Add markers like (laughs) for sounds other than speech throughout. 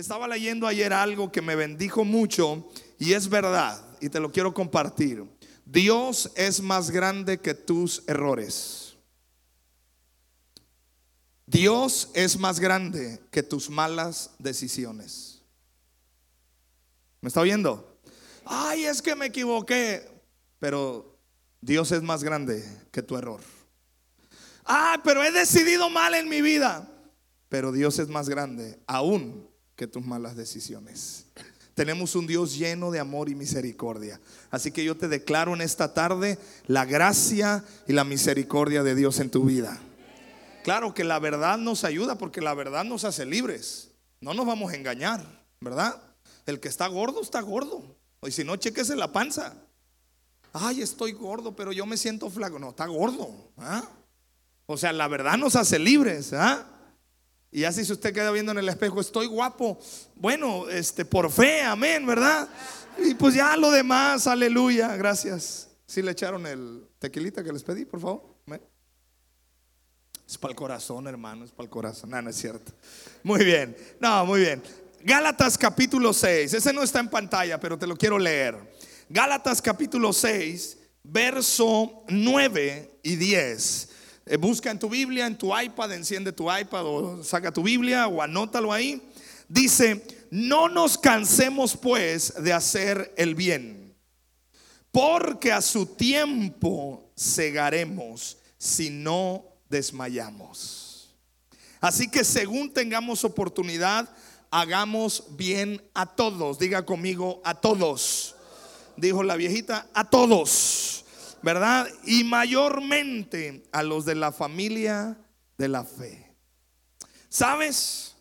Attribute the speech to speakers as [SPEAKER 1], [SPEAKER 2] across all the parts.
[SPEAKER 1] Estaba leyendo ayer algo que me bendijo mucho y es verdad y te lo quiero compartir. Dios es más grande que tus errores. Dios es más grande que tus malas decisiones. ¿Me está oyendo? Ay, es que me equivoqué. Pero Dios es más grande que tu error. Ah, pero he decidido mal en mi vida. Pero Dios es más grande aún que tus malas decisiones. Tenemos un Dios lleno de amor y misericordia. Así que yo te declaro en esta tarde la gracia y la misericordia de Dios en tu vida. Claro que la verdad nos ayuda porque la verdad nos hace libres. No nos vamos a engañar, ¿verdad? El que está gordo está gordo. Y si no, chequese la panza. Ay, estoy gordo, pero yo me siento flaco. No, está gordo. ¿ah? O sea, la verdad nos hace libres. ¿ah? Y así si usted queda viendo en el espejo, estoy guapo. Bueno, este, por fe, amén, ¿verdad? Y pues ya lo demás, aleluya, gracias. Si le echaron el tequilita que les pedí, por favor. Es para el corazón, hermano, es para el corazón. No, no es cierto. Muy bien, no, muy bien. Gálatas capítulo 6, ese no está en pantalla, pero te lo quiero leer. Gálatas capítulo 6, verso 9 y 10. Eh, busca en tu Biblia, en tu iPad, enciende tu iPad o saca tu Biblia o anótalo ahí. Dice, no nos cansemos pues de hacer el bien, porque a su tiempo cegaremos si no desmayamos. Así que según tengamos oportunidad, hagamos bien a todos. Diga conmigo, a todos. Dijo la viejita, a todos ¿verdad? Y mayormente a los de la familia de la fe. ¿Sabes?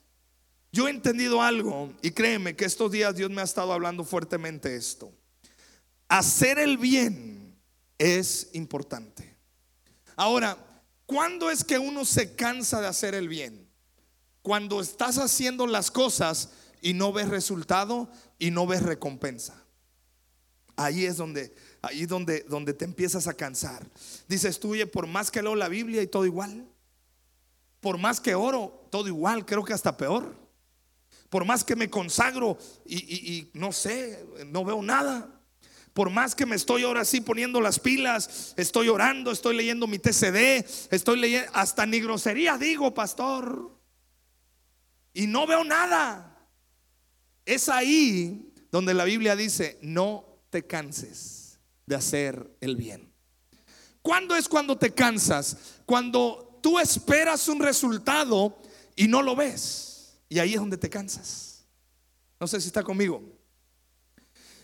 [SPEAKER 1] Yo he entendido algo y créeme que estos días Dios me ha estado hablando fuertemente esto. Hacer el bien es importante. Ahora, ¿cuándo es que uno se cansa de hacer el bien? Cuando estás haciendo las cosas y no ves resultado y no ves recompensa. Ahí es donde ahí donde, donde te empiezas a cansar. Dices tú, por más que leo la Biblia y todo igual. Por más que oro, todo igual, creo que hasta peor. Por más que me consagro y, no sé, no veo nada. Por más que me estoy ahora sí poniendo las pilas, estoy orando, estoy leyendo mi TCD, estoy leyendo, hasta ni grosería digo, pastor. Y no veo nada. Es ahí donde la Biblia dice, no te canses de hacer el bien. ¿Cuándo es cuando te cansas? Cuando tú esperas un resultado y no lo ves. Y ahí es donde te cansas. No sé si está conmigo.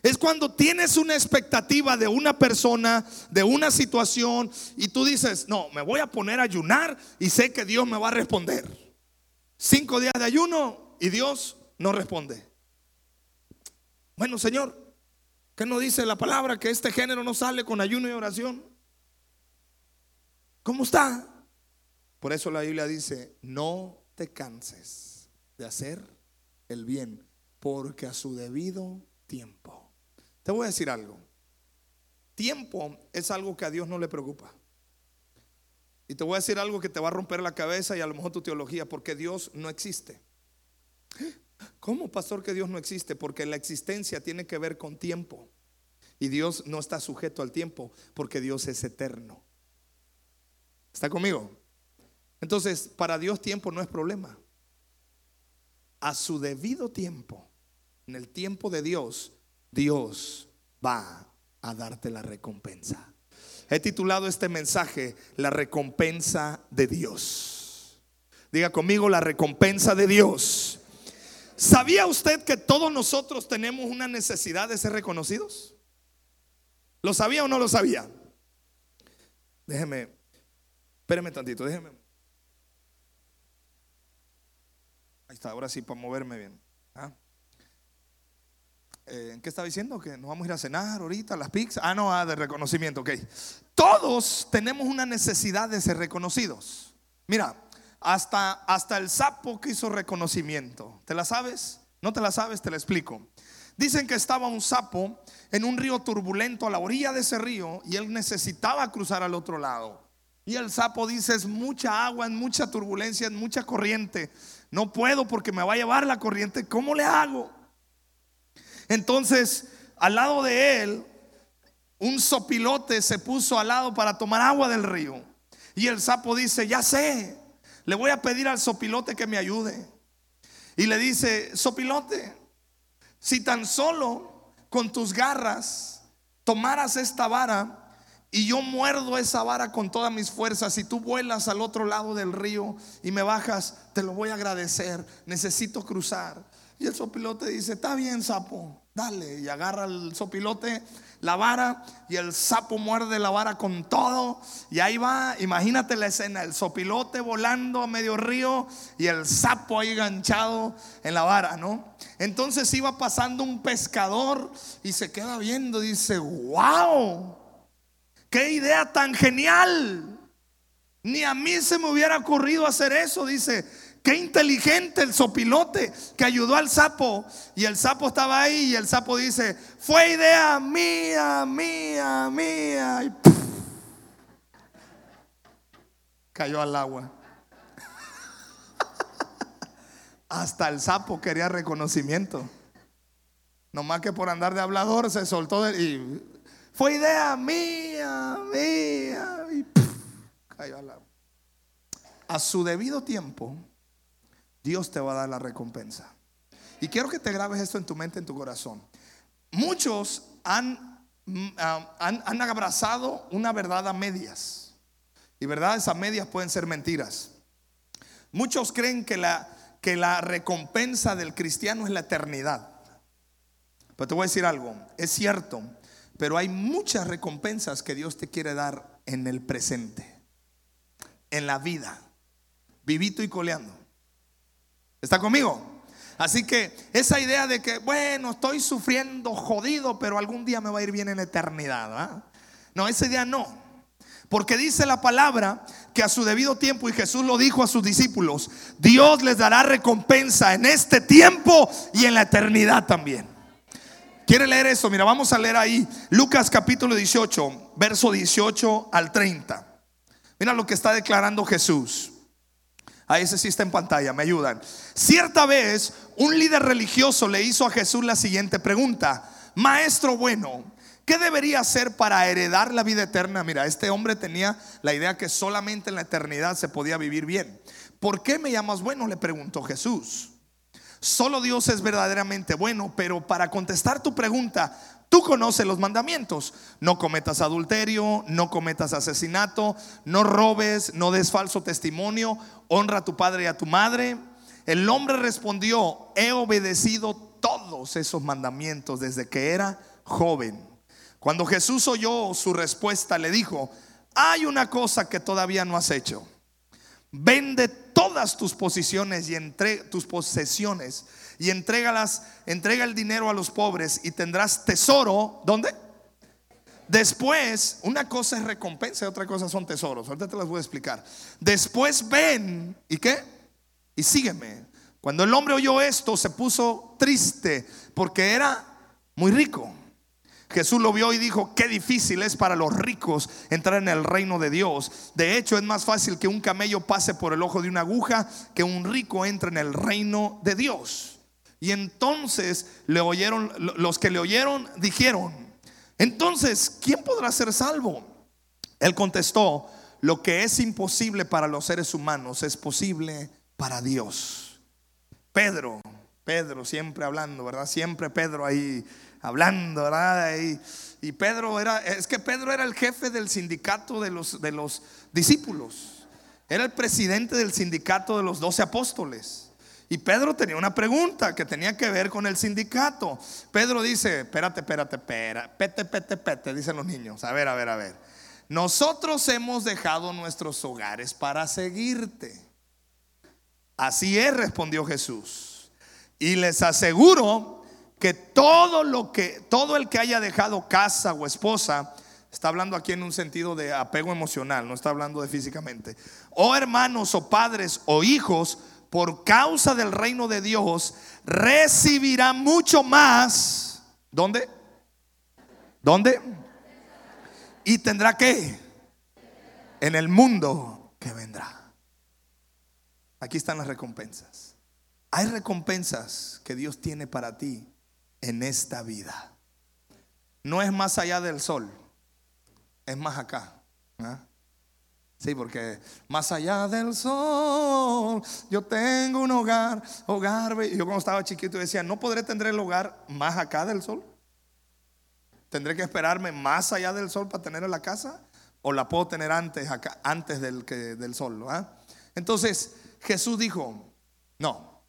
[SPEAKER 1] Es cuando tienes una expectativa de una persona, de una situación, y tú dices, no, me voy a poner a ayunar y sé que Dios me va a responder. Cinco días de ayuno y Dios no responde. Bueno, Señor, ¿Qué no dice la palabra que este género no sale con ayuno y oración? ¿Cómo está? Por eso la Biblia dice, no te canses de hacer el bien, porque a su debido tiempo. Te voy a decir algo. Tiempo es algo que a Dios no le preocupa. Y te voy a decir algo que te va a romper la cabeza y a lo mejor tu teología, porque Dios no existe. ¿Cómo, pastor, que Dios no existe? Porque la existencia tiene que ver con tiempo. Y Dios no está sujeto al tiempo porque Dios es eterno. ¿Está conmigo? Entonces, para Dios tiempo no es problema. A su debido tiempo, en el tiempo de Dios, Dios va a darte la recompensa. He titulado este mensaje La recompensa de Dios. Diga conmigo la recompensa de Dios. ¿Sabía usted que todos nosotros tenemos una necesidad de ser reconocidos? ¿Lo sabía o no lo sabía? Déjeme, espéreme tantito, déjeme. Ahí está, ahora sí, para moverme bien. ¿Ah? Eh, ¿En qué estaba diciendo? Que nos vamos a ir a cenar ahorita, las pizzas. Ah, no, ah, de reconocimiento, ok. Todos tenemos una necesidad de ser reconocidos. Mira, hasta, hasta el sapo que hizo reconocimiento. ¿Te la sabes? ¿No te la sabes? Te la explico. Dicen que estaba un sapo en un río turbulento a la orilla de ese río y él necesitaba cruzar al otro lado. Y el sapo dice, es mucha agua, en mucha turbulencia, en mucha corriente. no puedo porque me va a llevar la corriente, ¿cómo le hago? Entonces, al lado de él, un sopilote se puso al lado para tomar agua del río. Y el sapo dice, ya sé, le voy a pedir al sopilote que me ayude. Y le dice, sopilote, si tan solo con tus garras tomaras esta vara y yo muerdo esa vara con todas mis fuerzas y tú vuelas al otro lado del río y me bajas, te lo voy a agradecer, necesito cruzar. Y el sopilote dice, está bien, sapo, dale. Y agarra el sopilote la vara y el sapo muerde la vara con todo. Y ahí va, imagínate la escena, el sopilote volando a medio río y el sapo ahí ganchado en la vara, ¿no? Entonces iba pasando un pescador y se queda viendo, dice, wow, qué idea tan genial. Ni a mí se me hubiera ocurrido hacer eso, dice. Qué inteligente el sopilote que ayudó al sapo. Y el sapo estaba ahí y el sapo dice, fue idea mía, mía, mía. Y cayó al agua. (laughs) Hasta el sapo quería reconocimiento. Nomás que por andar de hablador se soltó y fue idea mía, mía. Y cayó al agua. A su debido tiempo Dios te va a dar la recompensa. Y quiero que te grabes esto en tu mente, en tu corazón. Muchos han, mm, ah, han, abrazado una verdad a medias. Y verdades a medias pueden ser mentiras. Muchos creen que la, que la recompensa del cristiano es la eternidad. Pero te voy a decir algo, es cierto, pero hay muchas recompensas que Dios te quiere dar en el presente, en la vida, vivito y coleando. ¿Está conmigo? Así que esa idea de que, bueno, estoy sufriendo jodido, pero algún día me va a ir bien en eternidad. No, esa idea no. Porque dice la palabra que a su debido tiempo, y Jesús lo dijo a sus discípulos, Dios les dará recompensa en este tiempo y en la eternidad también. ¿Quiere leer eso? Mira, vamos a leer ahí Lucas capítulo 18, verso 18 al 30. Mira lo que está declarando Jesús. A ese sí está en pantalla, me ayudan. Cierta vez, un líder religioso le hizo a Jesús la siguiente pregunta: Maestro bueno, ¿qué debería hacer para heredar la vida eterna? Mira, este hombre tenía la idea que solamente en la eternidad se podía vivir bien. ¿Por qué me llamas bueno? Le preguntó Jesús. Solo Dios es verdaderamente bueno, pero para contestar tu pregunta, Tú conoces los mandamientos. No cometas adulterio, no cometas asesinato, no robes, no des falso testimonio, honra a tu padre y a tu madre. El hombre respondió, he obedecido todos esos mandamientos desde que era joven. Cuando Jesús oyó su respuesta, le dijo, hay una cosa que todavía no has hecho. Vende todas tus posiciones y entre tus posesiones y entrégalas, entrega el dinero a los pobres y tendrás tesoro, ¿dónde? Después, una cosa es recompensa y otra cosa son tesoros. Ahorita te las voy a explicar. Después ven, ¿y qué? Y sígueme. Cuando el hombre oyó esto, se puso triste porque era muy rico. Jesús lo vio y dijo, qué difícil es para los ricos entrar en el reino de Dios. De hecho, es más fácil que un camello pase por el ojo de una aguja que un rico entre en el reino de Dios. Y entonces le oyeron, los que le oyeron dijeron, entonces, ¿quién podrá ser salvo? Él contestó, lo que es imposible para los seres humanos es posible para Dios. Pedro, Pedro siempre hablando, ¿verdad? Siempre Pedro ahí hablando, ¿verdad? Y, Pedro era, es que Pedro era el jefe del sindicato de los, de los discípulos. Era el presidente del sindicato de los doce apóstoles. Y Pedro tenía una pregunta que tenía que ver con el sindicato. Pedro dice, espérate, espérate, espérate, pete, pete, pete, dicen los niños. A ver, a ver, a ver. Nosotros hemos dejado nuestros hogares para seguirte. Así es, respondió Jesús. Y les aseguro que todo lo que todo el que haya dejado casa o esposa Está hablando aquí en un sentido de apego emocional, no está hablando de físicamente. O hermanos o padres o hijos por causa del reino de Dios, recibirá mucho más. ¿Dónde? ¿Dónde? Y tendrá que en el mundo que vendrá. Aquí están las recompensas. hay recompensas que Dios tiene para ti en esta vida. No es más allá del sol, es más acá. ¿ah? Sí, porque más allá del sol, yo tengo un hogar, hogar. Yo cuando estaba chiquito decía, no podré tener el hogar más acá del sol. Tendré que esperarme más allá del sol para tener la casa, o la puedo tener antes antes del, que, del sol. ¿ah? Entonces Jesús dijo, no,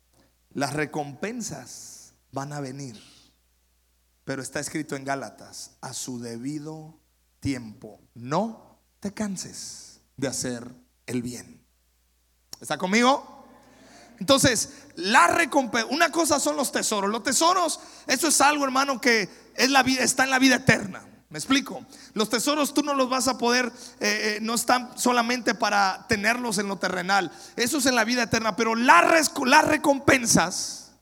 [SPEAKER 1] las recompensas van a venir, pero está escrito en Gálatas, a su debido tiempo. No te canses de hacer el bien. ¿Está conmigo? Entonces, la recompensa, una cosa son los tesoros. Los tesoros, eso es algo, hermano, que está en la vida eterna. ¿Me explico? Los tesoros tú no los vas a poder, eh, eh, no están solamente para tenerlos en lo terrenal. Eso es en la vida eterna. Pero las, las recompensas,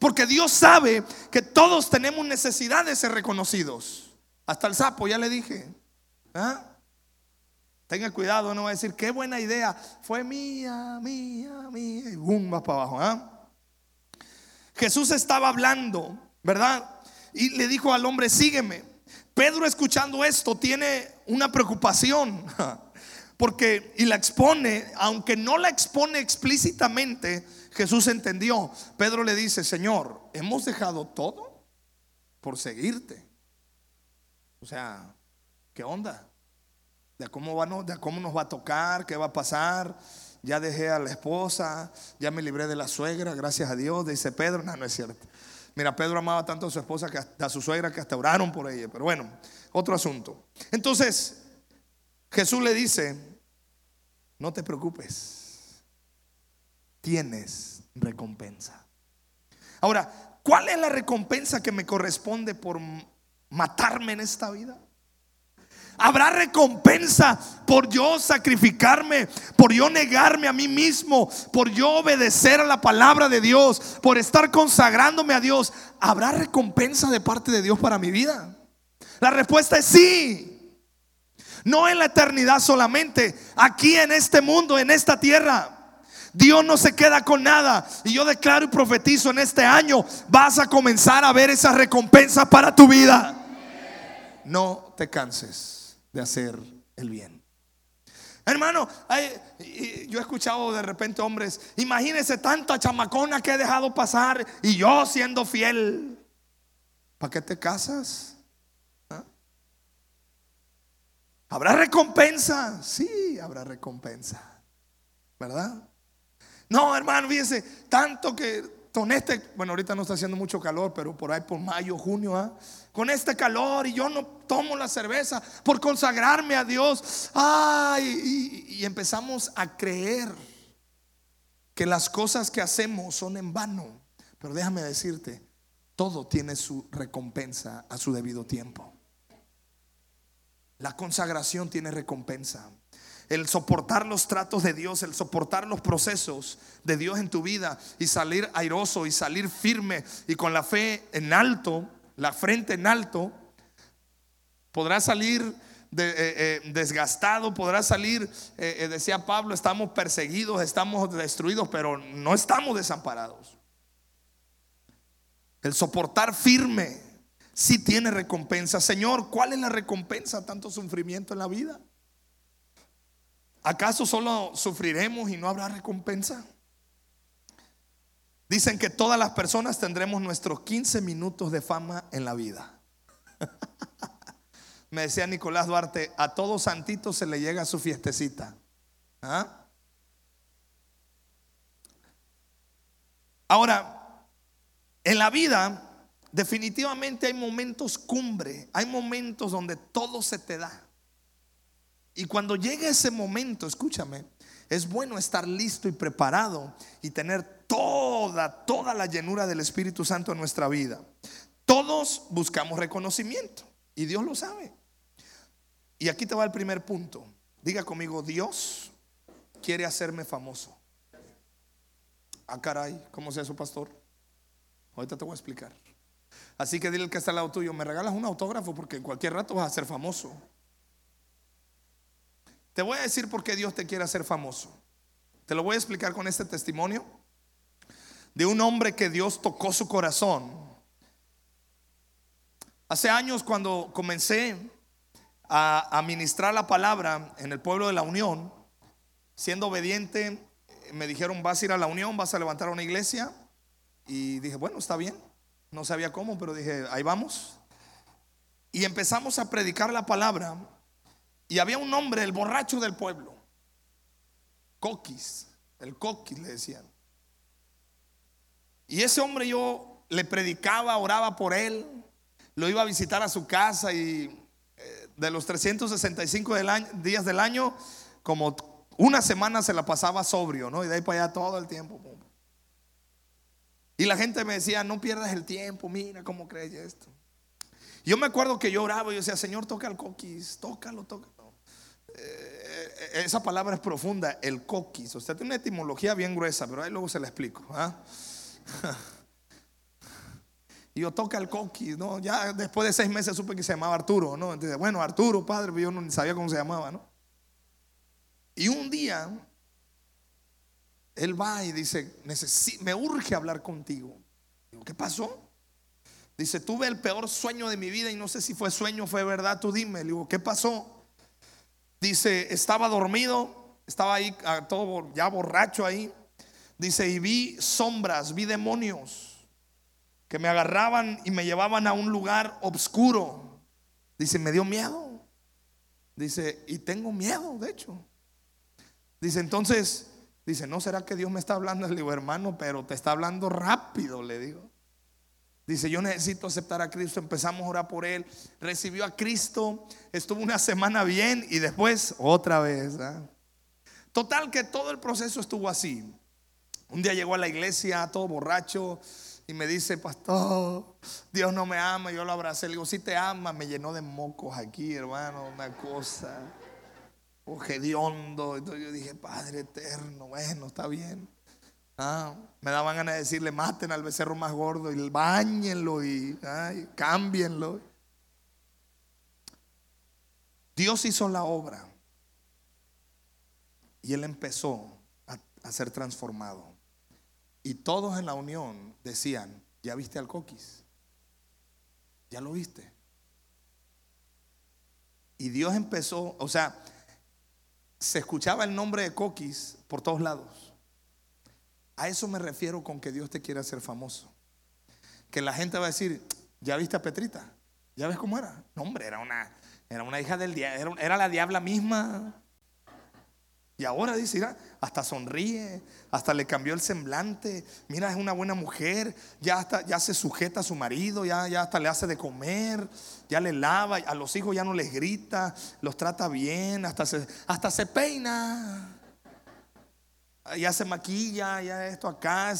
[SPEAKER 1] porque Dios sabe que todos tenemos necesidad de ser reconocidos. Hasta el sapo, ya le dije. ¿Ah? Tenga cuidado, no va a decir, qué buena idea, fue mía, mía, mía, y boom, va para abajo. ¿ah? Jesús estaba hablando, ¿verdad? Y le dijo al hombre, sígueme. Pedro escuchando esto tiene una preocupación, (laughs) porque, y la expone, aunque no la expone explícitamente, Jesús entendió. Pedro le dice, Señor, hemos dejado todo por seguirte. O sea, ¿qué onda? De cómo, cómo nos va a tocar, qué va a pasar. Ya dejé a la esposa, ya me libré de la suegra, gracias a Dios, dice Pedro. No, no es cierto. Mira, Pedro amaba tanto a su esposa, que a su suegra, que hasta oraron por ella. Pero bueno, otro asunto. Entonces, Jesús le dice, no te preocupes, tienes recompensa. Ahora, ¿cuál es la recompensa que me corresponde por matarme en esta vida? Habrá recompensa por yo sacrificarme, por yo negarme a mí mismo, por yo obedecer a la palabra de Dios, por estar consagrándome a Dios. ¿Habrá recompensa de parte de Dios para mi vida? La respuesta es sí. No en la eternidad solamente, aquí en este mundo, en esta tierra. Dios no se queda con nada. Y yo declaro y profetizo en este año, vas a comenzar a ver esa recompensa para tu vida. No te canses de hacer el bien. Hermano, yo he escuchado de repente hombres, imagínense tanta chamacona que he dejado pasar y yo siendo fiel. ¿Para qué te casas? ¿Ah? ¿Habrá recompensa? Sí, habrá recompensa. ¿Verdad? No, hermano, fíjense, tanto que con este, bueno, ahorita no está haciendo mucho calor, pero por ahí por mayo, junio, ¿ah? Con este calor y yo no tomo la cerveza por consagrarme a Dios. Ay, y, y empezamos a creer que las cosas que hacemos son en vano. Pero déjame decirte, todo tiene su recompensa a su debido tiempo. La consagración tiene recompensa el soportar los tratos de Dios, el soportar los procesos de Dios en tu vida y salir airoso y salir firme y con la fe en alto, la frente en alto, podrás salir eh, eh, desgastado, podrás salir, eh, decía Pablo, estamos perseguidos, estamos destruidos, pero no estamos desamparados. El soportar firme sí tiene recompensa. Señor, ¿cuál es la recompensa tanto sufrimiento en la vida? ¿Acaso solo sufriremos y no habrá recompensa? Dicen que todas las personas tendremos nuestros 15 minutos de fama en la vida. (laughs) Me decía Nicolás Duarte, a todos santitos se le llega su fiestecita. ¿Ah? Ahora, en la vida definitivamente hay momentos cumbre, hay momentos donde todo se te da. Y cuando llegue ese momento, escúchame, es bueno estar listo y preparado y tener toda, toda la llenura del Espíritu Santo en nuestra vida. Todos buscamos reconocimiento y Dios lo sabe. Y aquí te va el primer punto. Diga conmigo, Dios quiere hacerme famoso. Ah, caray, ¿cómo es eso, pastor? Ahorita te voy a explicar. Así que dile al que está al lado tuyo, me regalas un autógrafo porque en cualquier rato vas a ser famoso. Te voy a decir por qué Dios te quiere hacer famoso. Te lo voy a explicar con este testimonio. De un hombre que Dios tocó su corazón. Hace años cuando comencé a, a ministrar la palabra en el pueblo de la Unión, siendo obediente, me dijeron, vas a ir a la Unión, vas a levantar una iglesia. Y dije, bueno, está bien. No sabía cómo, pero dije, ahí vamos. Y empezamos a predicar la palabra. Y había un hombre, el borracho del pueblo. Coquis. El coquis le decían. Y ese hombre yo le predicaba, oraba por él. Lo iba a visitar a su casa y eh, de los 365 días del año, como una semana se la pasaba sobrio, ¿no? Y de ahí para allá todo el tiempo. Y la gente me decía, no pierdas el tiempo, mira cómo crees esto. Yo me acuerdo que yo oraba y yo decía, Señor, toca el coquis, tócalo, tócalo. Eh, esa palabra es profunda, el coquis. Usted tiene una etimología bien gruesa, pero ahí luego se la explico. ¿ah? (laughs) y yo toca el coquis, ¿no? Ya después de seis meses supe que se llamaba Arturo, ¿no? Entonces, bueno, Arturo, padre, yo no sabía cómo se llamaba, ¿no? Y un día, él va y dice, me urge hablar contigo. Digo, ¿qué pasó? Dice, tuve el peor sueño de mi vida y no sé si fue sueño o fue verdad, tú dime. Le digo, ¿qué pasó? Dice, estaba dormido, estaba ahí todo ya borracho ahí. Dice, y vi sombras, vi demonios que me agarraban y me llevaban a un lugar oscuro. Dice, me dio miedo. Dice, y tengo miedo, de hecho. Dice, entonces, dice, ¿no será que Dios me está hablando? Le digo, hermano, pero te está hablando rápido, le digo. Dice, yo necesito aceptar a Cristo. Empezamos a orar por él. Recibió a Cristo. Estuvo una semana bien y después otra vez. Total que todo el proceso estuvo así. Un día llegó a la iglesia todo borracho y me dice, pastor, Dios no me ama. Yo lo abracé. Le digo, si te ama. Me llenó de mocos aquí, hermano. Una cosa hediondo. Entonces yo dije, Padre eterno, bueno, está bien. Ah, me daban ganas de decirle, maten al becerro más gordo y bañenlo y cámbienlo. Dios hizo la obra y él empezó a, ser transformado. Y todos en la unión decían, ¿ya viste al coquis? ¿Ya lo viste? Y Dios empezó, o sea, se escuchaba el nombre de Coquis por todos lados. A eso me refiero con que Dios te quiere hacer famoso. Que la gente va a decir, ¿ya viste a Petrita? ¿Ya ves cómo era? No, hombre, era una, era una hija del diablo, era la diabla misma. Y ahora dice, mira, hasta sonríe, hasta le cambió el semblante. Mira, es una buena mujer, ya hasta ya se sujeta a su marido, ya, ya hasta le hace de comer, ya le lava, a los hijos ya no les grita, los trata bien, hasta se, hasta se peina. Ya se maquilla, ya esto acá.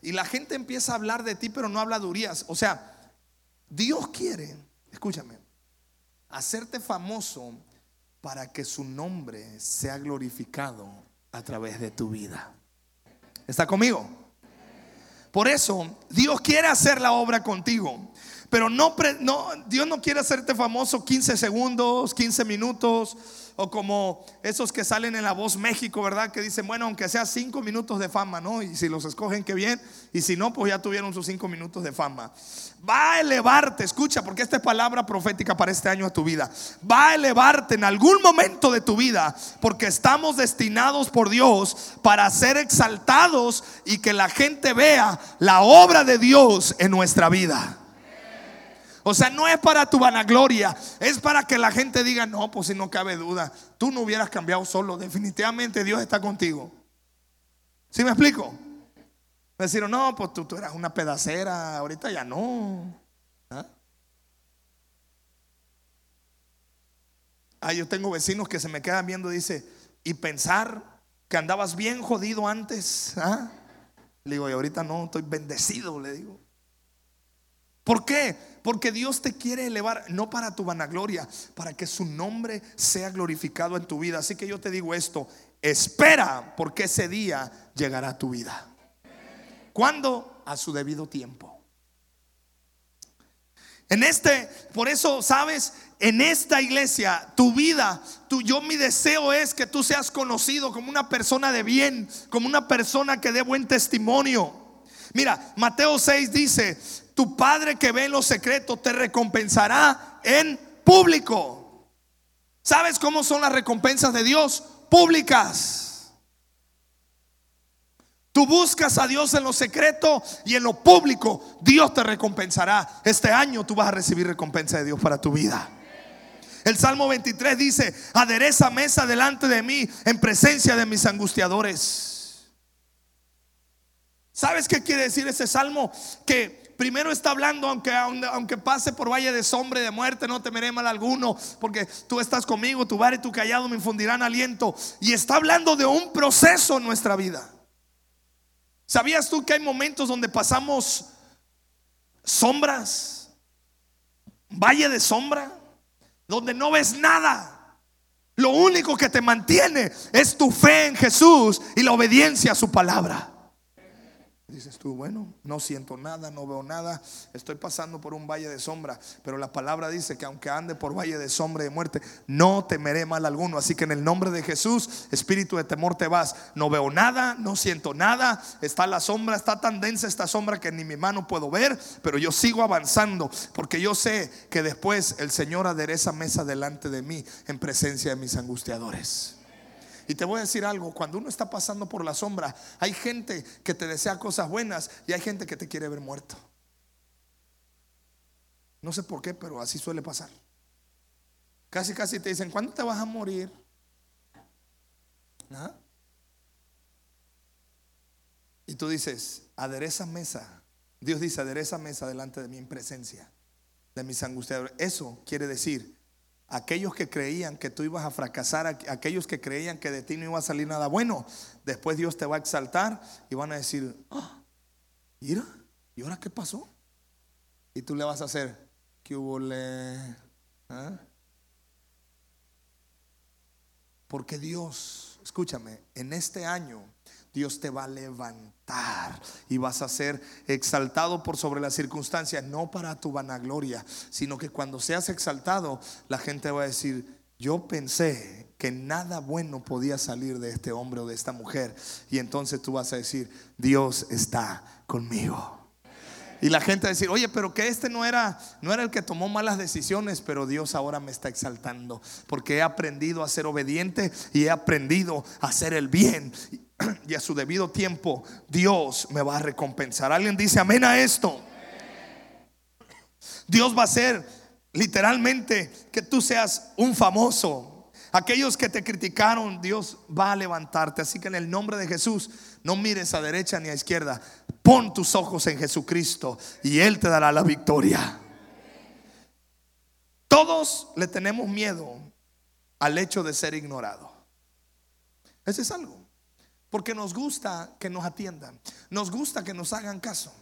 [SPEAKER 1] y la gente empieza a hablar de ti, pero no habla durías. O sea, Dios quiere, escúchame, hacerte famoso para que su nombre sea glorificado a través de tu vida. ¿Está conmigo? Por eso Dios quiere hacer la obra contigo. Pero no, Dios no quiere hacerte famoso 15 segundos, 15 minutos o como esos que salen en La Voz México, ¿verdad? Que dicen, bueno, aunque sea cinco minutos de fama, ¿no? Y si los escogen, qué bien. Y si no, pues ya tuvieron sus cinco minutos de fama. Va a elevarte, escucha, porque esta es palabra profética para este año de tu vida. Va a elevarte en algún momento de tu vida, porque estamos destinados por Dios para ser exaltados y que la gente vea la obra de Dios en nuestra vida. O sea, no es para tu vanagloria, es para que la gente diga, no, pues si no cabe duda, tú no hubieras cambiado solo, definitivamente Dios está contigo. ¿Sí me explico? Me decir, no, pues tú, tú, eras una pedacera, ahorita ya no. ¿Ah? ah yo tengo vecinos que se me quedan viendo dice, y pensar que andabas bien jodido antes. ¿ah? Le digo, y ahorita no, estoy bendecido, le digo. ¿Por qué? Porque Dios te quiere elevar, no para tu vanagloria, para que su nombre sea glorificado en tu vida. Así que yo te digo esto, espera porque ese día llegará a tu vida. ¿Cuándo? A su debido tiempo. En este, por eso, sabes, en esta iglesia, tu vida, tu, yo mi deseo es que tú seas conocido como una persona de bien, como una persona que dé buen testimonio. Mira, Mateo 6 dice, tu Padre que ve en los secretos te recompensará en público. ¿Sabes cómo son las recompensas de Dios? Públicas. Tú buscas a Dios en lo secreto y en lo público Dios te recompensará. Este año tú vas a recibir recompensa de Dios para tu vida. El Salmo 23 dice, adereza mesa delante de mí en presencia de mis angustiadores. ¿Sabes qué quiere decir ese salmo? Que primero está hablando, aunque, aunque pase por valle de sombra y de muerte, no temeré mal alguno, porque tú estás conmigo, tu bar y tu callado me infundirán aliento. Y está hablando de un proceso en nuestra vida. ¿Sabías tú que hay momentos donde pasamos sombras? Valle de sombra donde no ves nada. Lo único que te mantiene es tu fe en Jesús y la obediencia a su palabra. Dices tú, bueno, no siento nada, no veo nada, estoy pasando por un valle de sombra, pero la palabra dice que aunque ande por valle de sombra y de muerte, no temeré mal alguno. Así que en el nombre de Jesús, espíritu de temor te vas. No veo nada, no siento nada, está la sombra, está tan densa esta sombra que ni mi mano puedo ver, pero yo sigo avanzando porque yo sé que después el Señor adereza mesa delante de mí en presencia de mis angustiadores. Y te voy a decir algo, cuando uno está pasando por la sombra, hay gente que te desea cosas buenas y hay gente que te quiere ver muerto. No sé por qué, pero así suele pasar. Casi, casi te dicen, ¿cuándo te vas a morir? ¿Ah? Y tú dices, adereza mesa. Dios dice, adereza mesa delante de mí en presencia de mis angustiadores. Eso quiere decir aquellos que creían que tú ibas a fracasar, aquellos que creían que de ti no iba a salir nada bueno, después Dios te va a exaltar y van a decir, ah, mira, ¿y ahora qué pasó? Y tú le vas a hacer, ¿qué hubo? ¿Ah? Porque Dios, escúchame, en este año Dios te va a levantar y vas a ser exaltado por sobre las circunstancias, no para tu vanagloria, sino que cuando seas exaltado, la gente va a decir, yo pensé que nada bueno podía salir de este hombre o de esta mujer. Y entonces tú vas a decir, Dios está conmigo. Y la gente va a decir, oye, pero que este no era, no era el que tomó malas decisiones, pero Dios ahora me está exaltando. Porque he aprendido a ser obediente y he aprendido a hacer el bien. (clears throat) y a su debido tiempo Dios me va a recompensar. ¿Alguien dice amén a esto? Dios va a hacer literalmente que tú seas un famoso. Aquellos que te criticaron, Dios va a levantarte. Así que en el nombre de Jesús, no mires a derecha ni a izquierda. Pon tus ojos en Jesucristo y Él te dará la victoria. Todos le tenemos miedo al hecho de ser ignorado. Ese es algo. Porque nos gusta que nos atiendan. Nos gusta que nos hagan caso.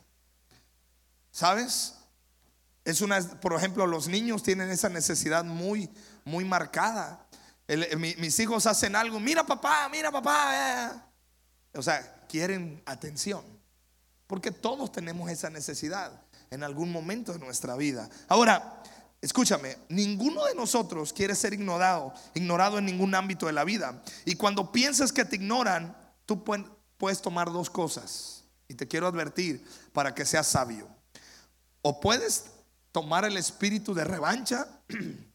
[SPEAKER 1] ¿Sabes? Es una, por ejemplo, los niños tienen esa necesidad muy, muy marcada. Mis hijos hacen algo, mira papá, mira papá. Eh". O sea, quieren atención. Porque todos tenemos esa necesidad en algún momento de nuestra vida. Ahora, escúchame, ninguno de nosotros quiere ser ignorado, ignorado en ningún ámbito de la vida. Y cuando piensas que te ignoran, tú puedes tomar dos cosas y te quiero advertir para que seas sabio. O puedes tomar el espíritu de revancha (clears throat)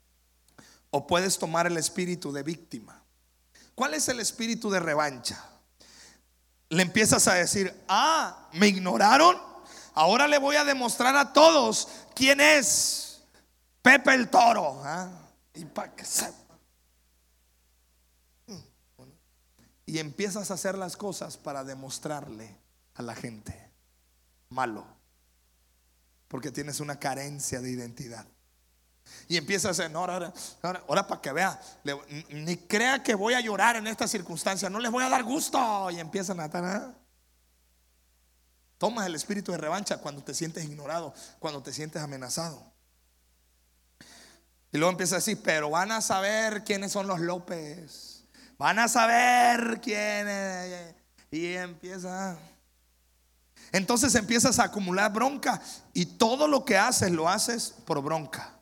[SPEAKER 1] o puedes tomar el espíritu de víctima. ¿Cuál es el espíritu de revancha? Le empiezas a decir, ah, me ignoraron, ahora le voy a demostrar a todos quién es Pepe el Toro. ¿ah? Y para y empiezas a hacer las cosas para demostrarle a la gente malo, porque tienes una carencia de identidad. Y empiezas a decir, no, ahora, ahora, para que vea, ni crea que voy a llorar en esta circunstancia, no les voy a dar gusto. Y empiezan a estar. ¿ah? Tomas el espíritu de revancha cuando te sientes ignorado, cuando te sientes amenazado. Y luego empieza a decir, pero van a saber quiénes son los López. Van a saber quién es. Y empieza. Entonces empiezas a acumular bronca y todo lo que haces lo haces por bronca.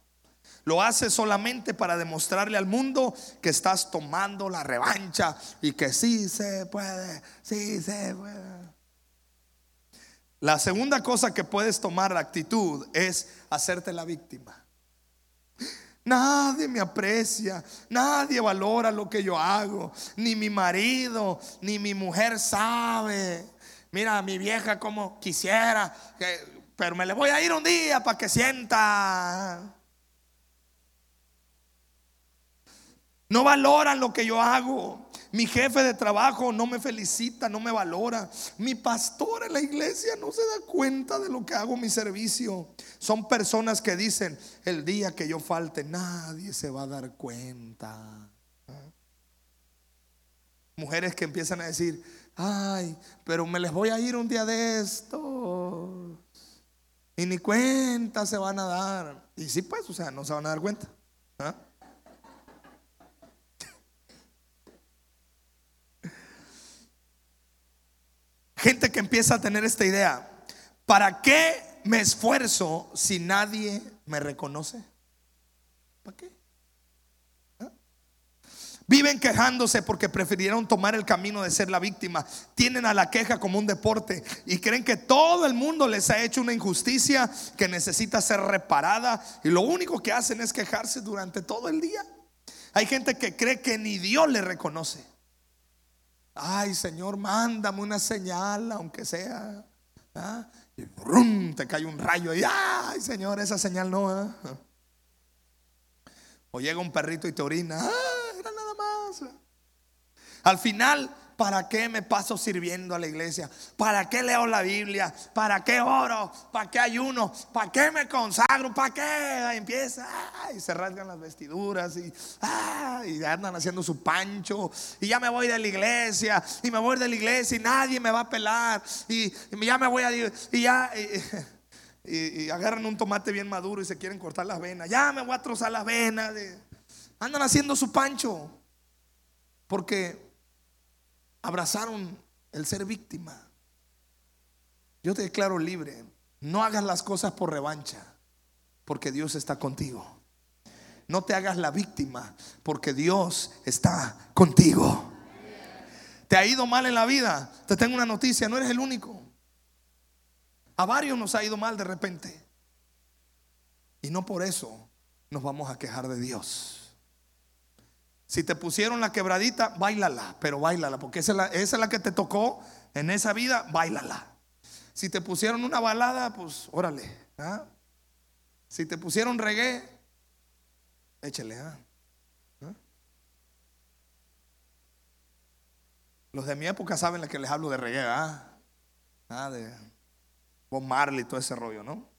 [SPEAKER 1] Lo haces solamente para demostrarle al mundo que estás tomando la revancha y que sí se puede, sí se puede. La segunda cosa que puedes tomar la actitud es hacerte la víctima. Nadie me aprecia, nadie valora lo que yo hago, ni mi marido, ni mi mujer sabe. Mira, mi vieja como quisiera, pero me le voy a ir un día para que sienta. No valoran lo que yo hago. Mi jefe de trabajo no me felicita, no me valora. Mi pastor en la iglesia no se da cuenta de lo que hago mi servicio. Son personas que dicen, el día que yo falte, nadie se va a dar cuenta. Mujeres que empiezan a decir, ay, pero me les voy a ir un día de esto. Y ni cuenta se van a dar. Y sí, pues, o sea, no se van a dar cuenta. ¿Ah? Gente que empieza a tener esta idea. ¿Para qué me esfuerzo si nadie me reconoce? ¿Para qué? ¿Ah? Viven quejándose porque prefirieron tomar el camino de ser la víctima. Tienen a la queja como un deporte y creen que todo el mundo les ha hecho una injusticia que necesita ser reparada y lo único que hacen es quejarse durante todo el día. Hay gente que cree que ni Dios le reconoce. Ay, Señor, mándame una señal, aunque sea. ¿ah? Y brum, te cae un rayo y ay, Señor, esa señal no. ¿ah? O llega un perrito y te orina. Ah, era nada más. Al final ¿Para qué me paso sirviendo a la iglesia? ¿Para qué leo la Biblia? ¿Para qué oro? ¿Para qué ayuno? ¿Para qué me consagro? ¿Para qué? empieza y se rasgan las vestiduras y, y andan haciendo su pancho. Y ya me voy de la iglesia. Y me voy de la iglesia y nadie me va a pelar. Y, ya me voy a. Y ya. Y, agarran un tomate bien maduro y se quieren cortar las venas. Ya me voy a trozar las venas. Andan haciendo su pancho. Porque abrazaron el ser víctima. Yo te declaro libre. No hagas las cosas por revancha, porque Dios está contigo. No te hagas la víctima, porque Dios está contigo. ¿Te ha ido mal en la vida? Te tengo una noticia, no eres el único. A varios nos ha ido mal de repente. Y no por eso nos vamos a quejar de Dios. Si te pusieron la quebradita, bailala, pero bailala, porque esa es, la, que te tocó en esa vida, bailala. Si te pusieron una balada, pues órale. ¿ah? Si te pusieron reggae, échale. ¿ah? ¿Ah? Los de mi época saben la que les hablo de reggae, ¿ah? de Bob Marley todo ese rollo, ¿no?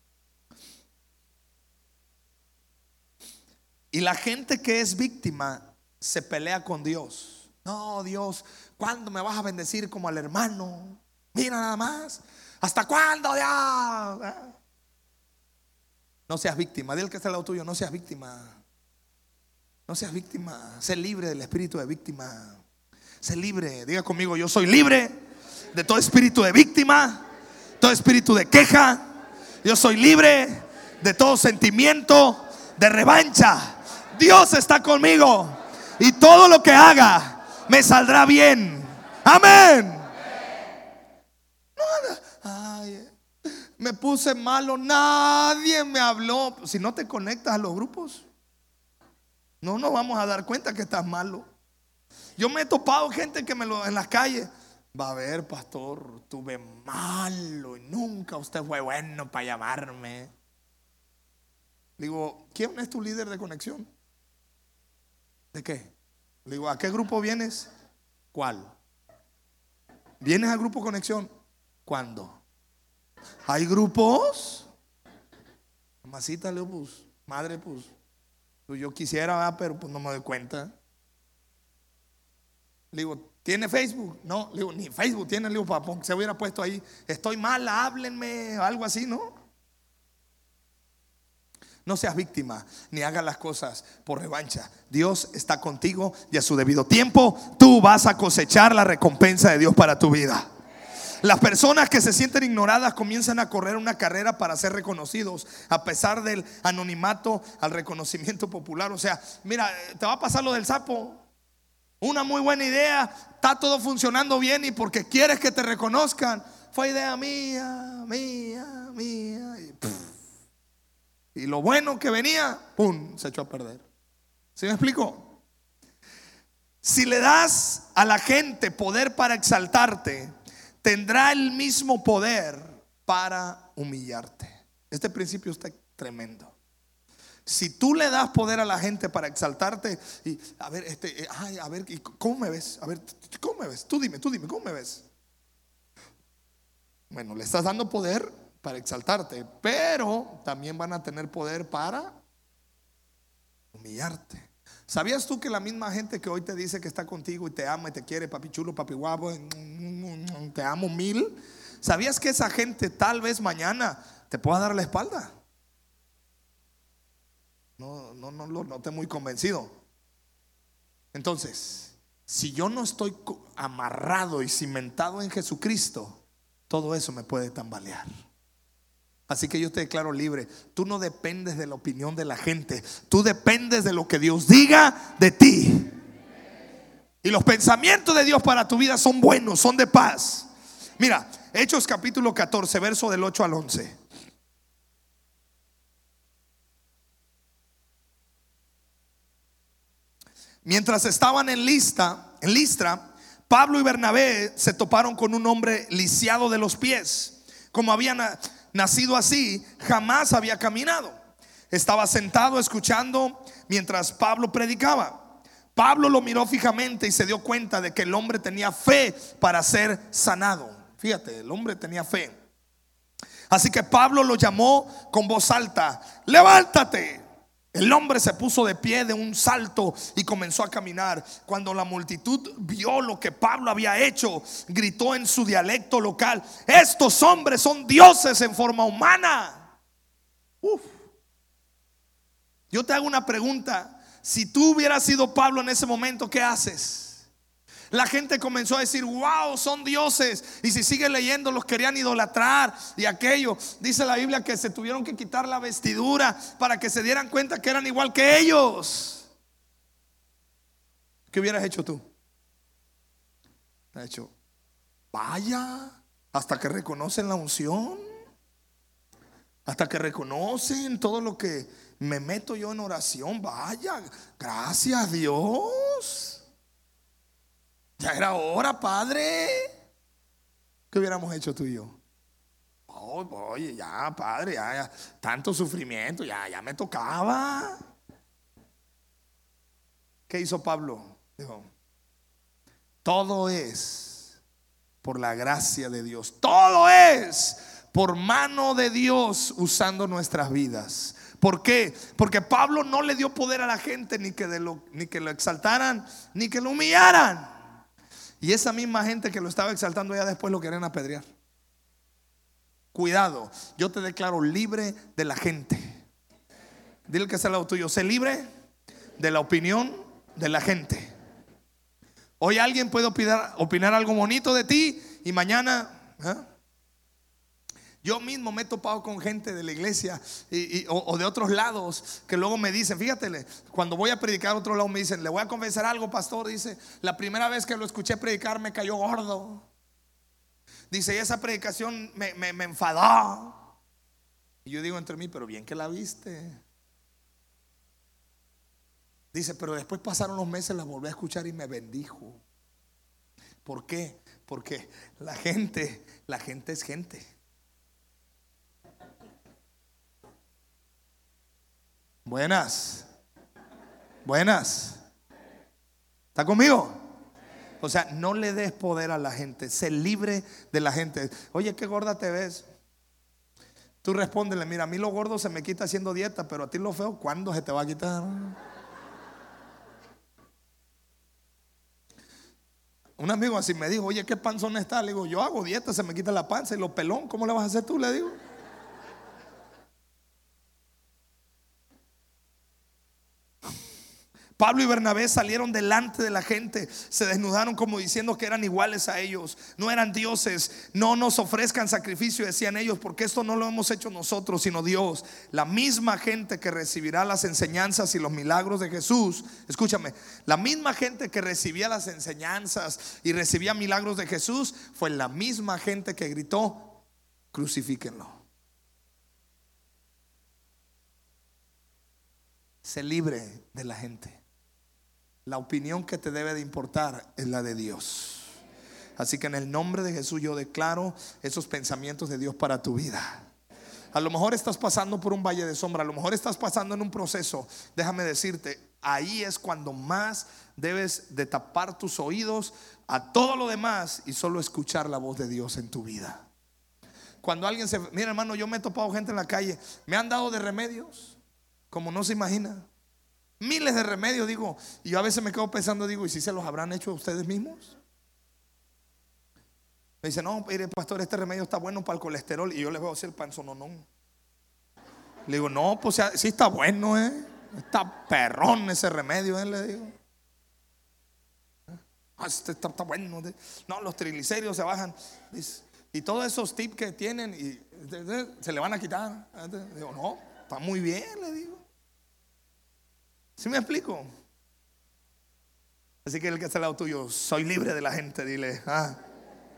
[SPEAKER 1] Y la gente que es víctima se pelea con Dios. No, Dios, ¿cuándo me vas a bendecir como al hermano? Mira nada más. ¿Hasta cuándo ya? No seas víctima. Dile que está al lado tuyo. No seas víctima. No seas víctima. Sé libre del espíritu de víctima. Sé libre. Diga conmigo, yo soy libre de todo espíritu de víctima, todo espíritu de queja. Yo soy libre de todo sentimiento de revancha. Dios está conmigo y todo lo que haga me saldrá bien. Amén. Me puse malo, nadie me habló. Si no te conectas a los grupos, no nos vamos a dar cuenta que estás malo. Yo me he topado gente que me lo en las calles. Va a ver, pastor, tuve malo y nunca usted fue bueno para llamarme. Digo, ¿quién es tu líder de conexión? ¿De qué? Le digo, ¿a qué grupo vienes? ¿Cuál? ¿Vienes al grupo Conexión? ¿Cuándo? ¿Hay grupos? Mamacita, le pues, madre, pues, pues yo quisiera, pero pues no me doy cuenta. Le digo, ¿tiene Facebook? No, le digo, ni Facebook tiene, le digo, papá, se hubiera puesto ahí, estoy mal, háblenme, algo así, ¿no? No seas víctima ni hagas las cosas por revancha. Dios está contigo y a su debido tiempo tú vas a cosechar la recompensa de Dios para tu vida. Las personas que se sienten ignoradas comienzan a correr una carrera para ser reconocidos, a pesar del anonimato al reconocimiento popular. O sea, mira, te va a pasar lo del sapo. Una muy buena idea, está todo funcionando bien y porque quieres que te reconozcan, fue idea mía, mía, mía. Y, y lo bueno que venía, ¡pum!, se echó a perder. ¿Sí me explico? Si le das a la gente poder para exaltarte, tendrá el mismo poder para humillarte. Este principio está tremendo. Si tú le das poder a la gente para exaltarte y a ver, este, eh, ay, a ver, ¿cómo me ves? A ver, ¿cómo me ves? Tú dime, tú dime, ¿cómo me ves? Bueno, le estás dando poder para exaltarte, pero también van a tener poder para humillarte. ¿Sabías tú que la misma gente que hoy te dice que está contigo y te ama y te quiere, papi chulo, papi guapo, te amo mil? ¿Sabías que esa gente tal vez mañana te pueda dar la espalda? No, no, no, no, no estoy muy convencido. Entonces, si yo no estoy amarrado y cimentado en Jesucristo, todo eso me puede tambalear. Así que yo te declaro libre. Tú no dependes de la opinión de la gente. Tú dependes de lo que Dios diga de ti. Y los pensamientos de Dios para tu vida son buenos, son de paz. Mira, Hechos capítulo 14, verso del 8 al 11. Mientras estaban en lista, en Listra, Pablo y Bernabé se toparon con un hombre lisiado de los pies. Como habían nacido así, jamás había caminado. Estaba sentado escuchando mientras Pablo predicaba. Pablo lo miró fijamente y se dio cuenta de que el hombre tenía fe para ser sanado. Fíjate, el hombre tenía fe. Así que Pablo lo llamó con voz alta, levántate. El hombre se puso de pie de un salto y comenzó a caminar. Cuando la multitud vio lo que Pablo había hecho, gritó en su dialecto local, estos hombres son dioses en forma humana. Yo te hago una pregunta. Si tú hubieras sido Pablo en ese momento, ¿qué haces? La gente comenzó a decir, wow, son dioses. Y si sigue leyendo, los querían idolatrar y aquello. Dice la Biblia que se tuvieron que quitar la vestidura para que se dieran cuenta que eran igual que ellos. ¿Qué hubieras hecho tú? Ha hecho, vaya, hasta que reconocen la unción, hasta que reconocen todo lo que me meto yo en oración. Vaya, gracias Dios. Ya era hora, padre. ¿Qué hubiéramos hecho tú y yo? Oh, oye, ya, padre, ya, tanto sufrimiento, ya, ya me tocaba. ¿Qué hizo Pablo? Dijo, todo es por la gracia de Dios. Todo es por mano de Dios usando nuestras vidas. ¿Por qué? Porque Pablo no le dio poder a la gente ni que, lo, ni que lo exaltaran, ni que lo humillaran. Y esa misma gente que lo estaba exaltando ya después lo querían apedrear. Cuidado, yo te declaro libre de la gente. Dile que es el lado tuyo. Sé libre de la opinión de la gente. Hoy alguien puede opinar, opinar algo bonito de ti y mañana... ¿eh? Yo mismo me he topado con gente de la iglesia y, o, de otros lados que luego me dicen, fíjate, cuando voy a predicar a otro lado me dicen, le voy a confesar algo, pastor. Dice, la primera vez que lo escuché predicar me cayó gordo. Dice, y esa predicación me, me, me enfadó. Y yo digo entre mí, pero bien que la viste. Dice, pero después pasaron los meses, la volví a escuchar y me bendijo. ¿Por qué? Porque la gente, la gente es gente. Buenas. Buenas. ¿Está conmigo? O sea, no le des poder a la gente, sé libre de la gente. Oye, qué gorda te ves. Tú respóndele, mira, a mí lo gordo se me quita haciendo dieta, pero a ti lo feo, ¿cuándo se te va a quitar? Un amigo así me dijo, oye, ¿qué panzón está? Le digo, yo hago dieta, se me quita la panza y lo pelón, ¿cómo le vas a hacer tú? Le digo. Pablo y Bernabé salieron delante de la gente, se desnudaron como diciendo que eran iguales a ellos, no eran dioses, no nos ofrezcan sacrificio, decían ellos, porque esto no lo hemos hecho nosotros, sino Dios. La misma gente que recibirá las enseñanzas y los milagros de Jesús, escúchame, la misma gente que recibía las enseñanzas y recibía milagros de Jesús, fue la misma gente que gritó, crucifíquenlo. Sé libre de la gente. La opinión que te debe de importar es la de Dios. Así que en el nombre de Jesús yo declaro esos pensamientos de Dios para tu vida. A lo mejor estás pasando por un valle de sombra, a lo mejor estás pasando en un proceso. Déjame decirte, ahí es cuando más debes de tapar tus oídos a todo lo demás y solo escuchar la voz de Dios en tu vida. Cuando alguien se... Mira hermano, yo me he topado gente en la calle, me han dado de remedios, como no se imagina. Miles de remedios, digo. Y yo a veces me quedo pensando, digo, ¿y si se los habrán hecho ustedes mismos? Me dice, no, mire, pastor, este remedio está bueno para el colesterol. Y yo les voy a el panzononón. Le digo, no, pues sí está bueno, ¿eh? Está perrón ese remedio, ¿eh? Le digo. Ah, este está, bueno. No, los triglicéridos se bajan. y todos esos tips que tienen y, se le van a quitar. Digo, no, está muy bien, le digo. ¿Sí me explico? Así que el que está al lado tuyo, soy libre de la gente, dile. Ah.